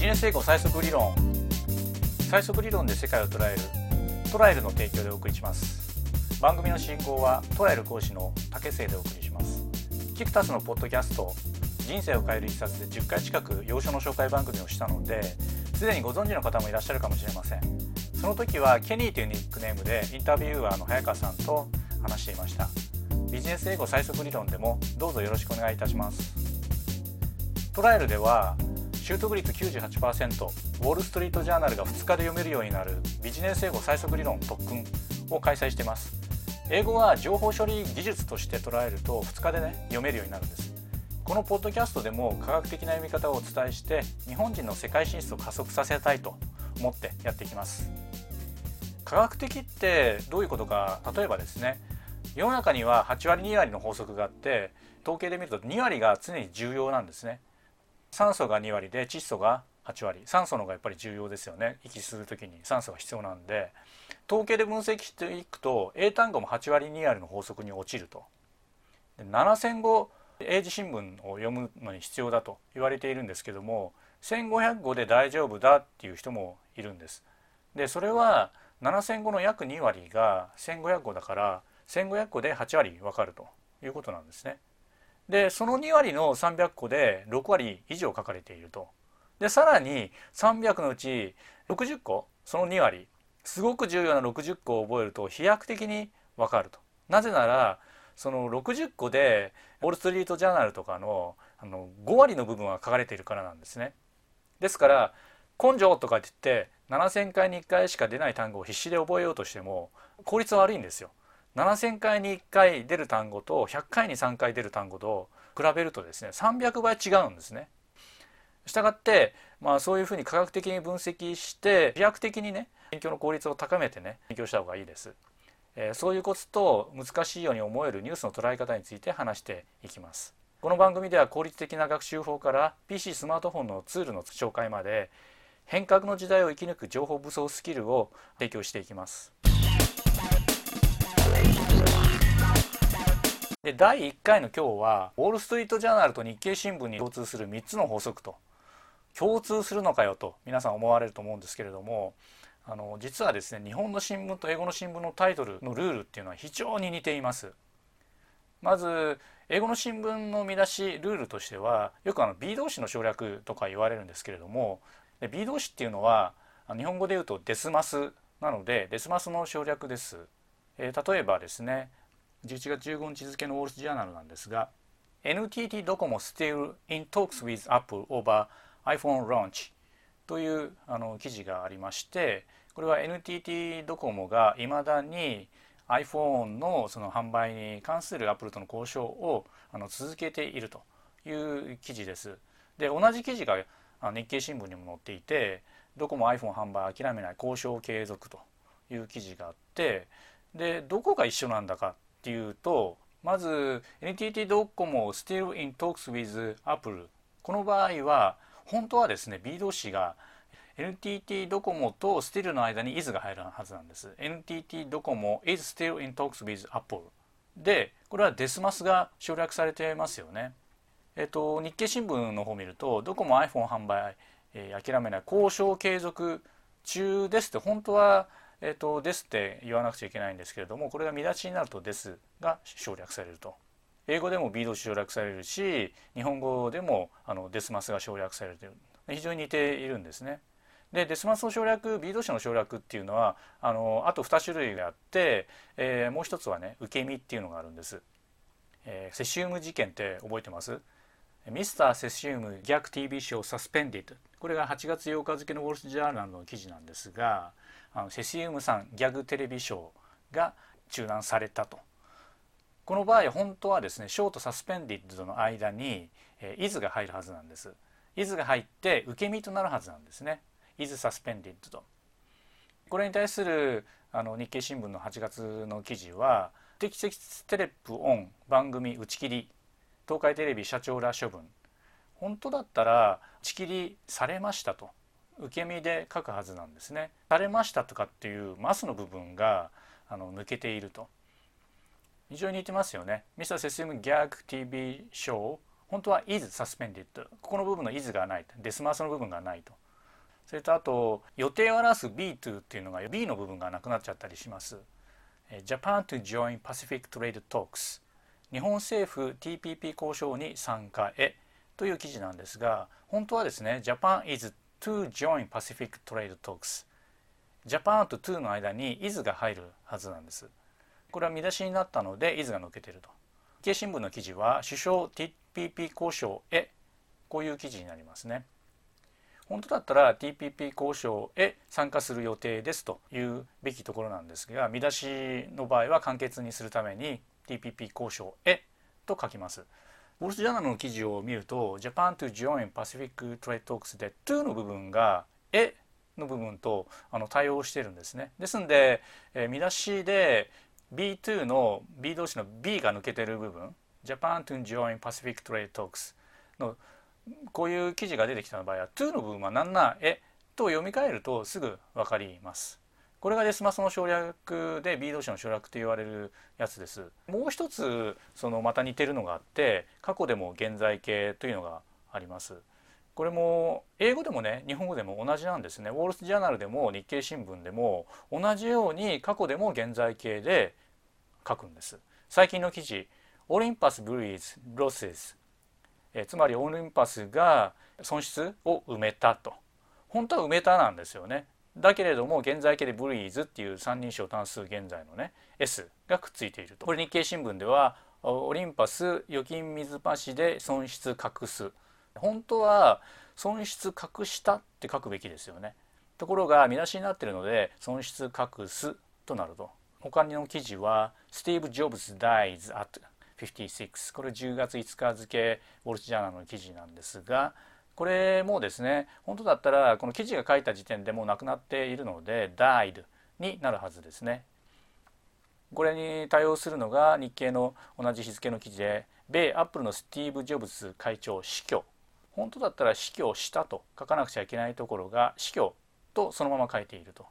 ジネス英語最速理論。最速理論で世界を捉える。トライルの提供でお送りします。番組の進行はトライル講師の竹末でお送りします。キクタスのポッドキャスト。人生を変える一冊で10回近く要所の紹介番組をしたのですでにご存知の方もいらっしゃるかもしれません。その時はケニーというニックネームでインタビューアーの早川さんと話していました。ビジネス英語最速理論でもどうぞよろしくお願いいたします。トライアルでは習得率98%ウォール・ストリート・ジャーナルが2日で読めるようになる。ビジネス英語最速理論特訓を開催しています。英語は情報処理技術として捉えると2日でね読めるようになるんです。このポッドキャストでも科学的な読み方をお伝えして日本人の世界進出を加速させたいと思ってやっていきます。科学的ってどういうことか。例えばですね世の中には8割2割の法則があって統計で見ると2割が常に重要なんですね。酸素が2割で窒素が8割。酸素の方がやっぱり重要ですよね。息する時に。酸素が必要なんで。統計で分析していくと英単語も8割2割の法則に落ちると。7000語英字新聞を読むのに必要だと言われているんですけども1500語で大丈夫だっていう人もいるんです。でそれは7000語の約2割が1500語だから1500個で8割分かるということなんですね。でその2割の300個で6割以上書かれていると。でさらに300のうち60個その2割すごく重要な60個を覚えると飛躍的に分かると。なぜならその60個でウォール・ストリート・ジャーナルとかのあの5割の部分は書かれているからなんですね。ですから根性とかって言って7,000回に1回しか出ない単語を必死で覚えようとしても効率は悪いんですよ。7,000回に1回出る単語と100回に3回出る単語と比べるとですね300倍違うんですね。したがって、まあ、そういうふうに科学的に分析して飛躍的にね勉強の効率を高めてね勉強した方がいいです。えー、そういうコツと難しいように思えるニュースの捉え方について話していきます。この番組では効率的な学習法から PC スマートフォンのツールの紹介まで変革の時代を生き抜く情報武装スキルを提供していきます。で第1回の今日はウォール・ストリート・ジャーナルと日経新聞に共通する3つの法則と共通するのかよと皆さん思われると思うんですけれどもあの実はですね日本の新聞と英語の新聞のタイトルのルールっていうのは非常に似ています。まず英語の新聞の見出しルールとしてはよくあの B 動詞の省略とか言われるんですけれども B 動詞っていうのは日本語で言うとデスマスなのでデスマスの省略です。えー、例えばですね11月15日付のウォール・ジャーナルなんですが NTT ドコモ still in talks with Apple over iPhone launch というあの記事がありましてこれは NTT ドコモがいまだに iPhone のその販売に関するアップルとの交渉をあの続けているという記事です。で同じ記事が日経新聞にも載っていてどこも iPhone 販売諦めない交渉継続という記事があってでどこが一緒なんだかっていうとまず NTT ドコモ still in talks with Apple この場合は本当はですね B 動詞が NTT ドコモと still の間に is が入るはずなんです。NTT ドコモ is still in talks with Apple でこれはデスマスが省略されてますよね。えっと日経新聞の方を見るとドコモ iPhone 販売、えー、諦めない交渉継続中ですって本当はえーと、ですって言わなくちゃいけないんですけれどもこれが見出しになるとですが省略されると英語でも B 動詞省略されるし日本語でもあのデスマスが省略されるという非常に似ているんですね。でデスマスの省略 B 動詞の省略っていうのはあのあと2種類があって、えー、もう一つはね受け身っていうのがあるんです。えー、セシウム事件って覚えてます？ミスター・セシウム逆 TV 賞サスペンディットこれが8月8日付のウォール・スジャーナルの記事なんですがあのセシウムさんギャグテレビショーが中断されたと。この場合本当はですねショートサスペンディッドの間に、えー、イズが入るはずなんです。イズが入って受け身となるはずなんですね。イズサスペンディッドと。これに対するあの日経新聞の8月の記事は適切テレップオン番組打ち切り東海テレビ社長ら処分。本当だったら打ち切りされましたと。受け身で書くはずなんですね。されましたとかっていうマスの部分があの抜けていると。非常に似てますよね。ミスターセシムギャグ TV ショー。本当は is suspended ここの部分の is がないデスマスの部分がないと。それとあと予定を表す B2 っていうのが B の部分がなくなっちゃったりします。Japan to join Pacific Trade Talks 日本政府 TPP 交渉に参加へという記事なんですが本当はですね Japan is to join Pacific Trade Talks Japan と to の間に is が入るはずなんです。これは見出しになったので is が抜けてると。日経新聞の記事は首相 TPP 交渉へこういう記事になりますね。本当だったら TPP 交渉へ参加する予定ですというべきところなんですが見出しの場合は簡潔にするために TPP 交渉へと書きます。ウォルスジャーナルの記事を見ると Japan to join Pacific Trade Talks で to の部分がえの部分とあの対応してるんですね。ですんで、えー、見出しで B2 の B 同士の B が抜けてる部分 Japan to join Pacific Trade Talks のこういう記事が出てきた場合は to の部分は何なえ？と読み替えるとすぐ分かります。これがデスマスの省略で B 同士の省略と言われるやつです。もう一つそのまた似てるのがあって過去でも現在形というのがあります。これも英語でもね日本語でも同じなんですね。ウォール・スジャーナルでも日経新聞でも同じように過去でも現在形で書くんです。最近の記事オリンパス・ブリーズ・ロセスえつまりオリンパスが損失を埋めたと。本当は埋めたなんですよね。だけれども現在形でブリーズっていう三人称単数現在のね S がくっついていると。これ日経新聞ではオリンパス預金水橋で損失隠す。本当は損失隠したって書くべきですよね。ところが見出しになっているので損失隠すとなると。他の記事はスティーブ・ジョブズ dies at 56これ10月5日付ウォルチジャーナルの記事なんですがこれもですね本当だったらこの記事が書いた時点でもうなくなっているので died になるはずですね。これに対応するのが日経の同じ日付の記事で米アップルのスティーブ・ジョブズ会長死去本当だったら死去したと書かなくちゃいけないところが死去とそのまま書いていると。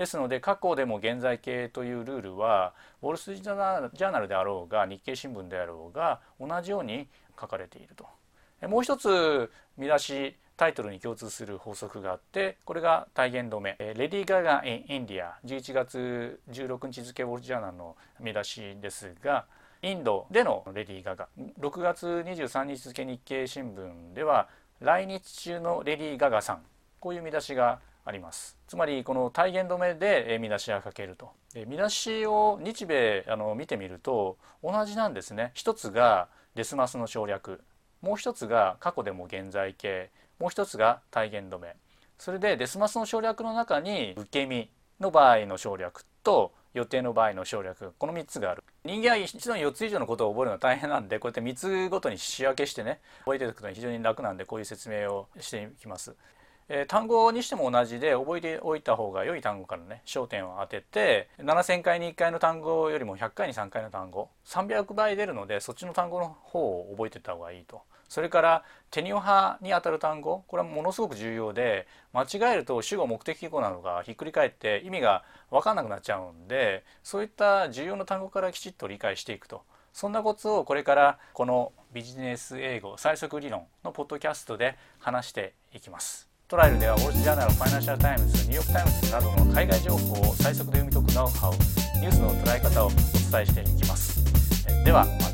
ですので過去でも現在形というルールはウォール・ストリート・ジャーナルであろうが日経新聞であろうが同じように書かれていると。もう一つ見出しタイトルに共通する法則があってこれが体現止め「レディー・ガガ・インディア」11月16日付ウォールジャーナルの見出しですがインドでのレディー・ガガ6月23日付日経新聞では来日中のレディー・ガガさん。こういう見出しがあります。つまりこの体現止めで見出しが書けると。見出しを日米あの見てみると同じなんですね。一つがデスマスの省略。もう一つが過去でも現在形。もう一つが体現止め。それでデスマスの省略の中に受け身の場合の省略と予定の場合の省略。この3つがある。人間は一度に4つ以上のことを覚えるのは大変なんでこうやって3つごとに仕分けしてね覚えておくのは非常に楽なんでこういう説明をしていきます。え、単語にしても同じで覚えておいた方が良い単語からね焦点を当てて7,000回に1回の単語よりも100回に3回の単語300倍出るのでそっちの単語の方を覚えてった方がいいと。それからテニオ派にあたる単語これはものすごく重要で間違えると主語目的語なのがひっくり返って意味が分かんなくなっちゃうんでそういった重要な単語からきちっと理解していくとそんなコツをこれからこのビジネス英語最速理論のポッドキャストで話していきます。トライルではウォルジジャーナル、ファイナンシャルタイムズ、ニューヨークタイムズなどの海外情報を最速で読み解くノウハウ、ニュースの捉え方をお伝えしていきます。ではま